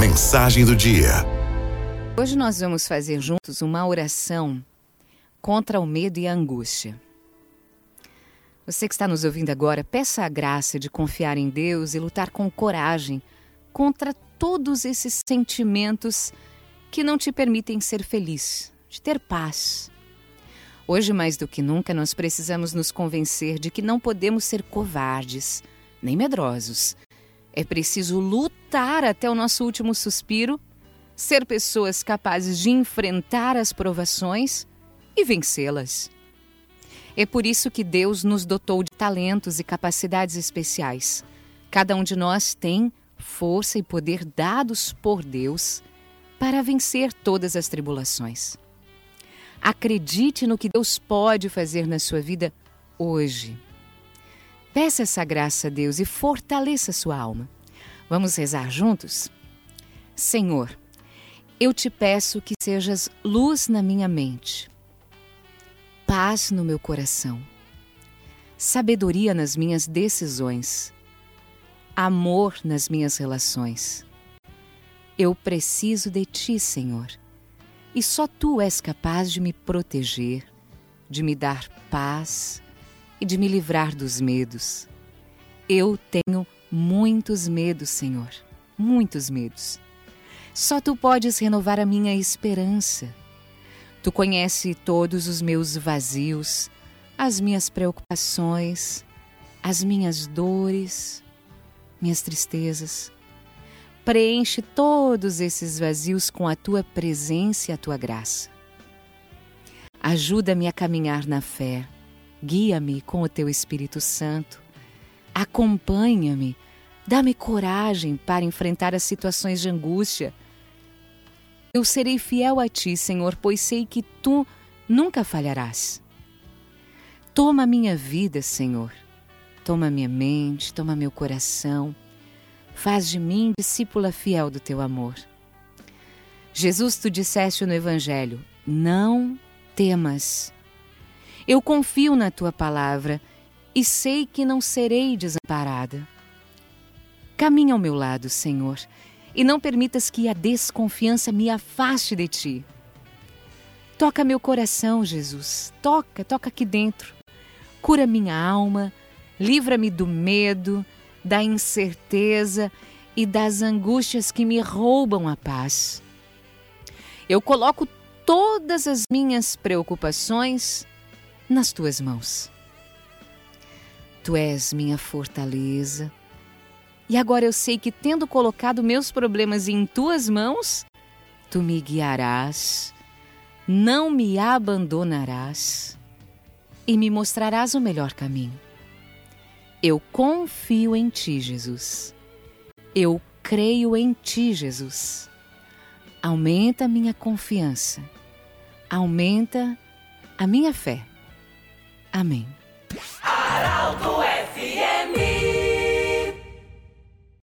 Mensagem do dia. Hoje nós vamos fazer juntos uma oração contra o medo e a angústia. Você que está nos ouvindo agora, peça a graça de confiar em Deus e lutar com coragem contra todos esses sentimentos que não te permitem ser feliz, de ter paz. Hoje, mais do que nunca, nós precisamos nos convencer de que não podemos ser covardes, nem medrosos. É preciso lutar até o nosso último suspiro, ser pessoas capazes de enfrentar as provações e vencê-las. É por isso que Deus nos dotou de talentos e capacidades especiais. Cada um de nós tem força e poder dados por Deus para vencer todas as tribulações. Acredite no que Deus pode fazer na sua vida hoje. Peça essa graça a Deus e fortaleça sua alma. Vamos rezar juntos? Senhor, eu te peço que sejas luz na minha mente, paz no meu coração, sabedoria nas minhas decisões, amor nas minhas relações. Eu preciso de ti, Senhor, e só tu és capaz de me proteger, de me dar paz e de me livrar dos medos. Eu tenho muitos medos, Senhor, muitos medos. Só tu podes renovar a minha esperança Tu conhece todos os meus vazios, as minhas preocupações, as minhas dores, minhas tristezas. Preenche todos esses vazios com a tua presença e a tua graça. Ajuda-me a caminhar na fé. Guia-me com o teu Espírito Santo. Acompanha-me. Dá-me coragem para enfrentar as situações de angústia eu serei fiel a ti, Senhor, pois sei que tu nunca falharás. Toma minha vida, Senhor. Toma minha mente, toma meu coração. Faz de mim discípula fiel do teu amor. Jesus, tu disseste no Evangelho: Não temas. Eu confio na tua palavra e sei que não serei desamparada. Caminha ao meu lado, Senhor e não permitas que a desconfiança me afaste de ti. Toca meu coração, Jesus. Toca, toca aqui dentro. Cura minha alma, livra-me do medo, da incerteza e das angústias que me roubam a paz. Eu coloco todas as minhas preocupações nas tuas mãos. Tu és minha fortaleza, e agora eu sei que, tendo colocado meus problemas em tuas mãos, tu me guiarás, não me abandonarás e me mostrarás o melhor caminho. Eu confio em ti, Jesus. Eu creio em ti, Jesus. Aumenta minha confiança. Aumenta a minha fé. Amém. Aralto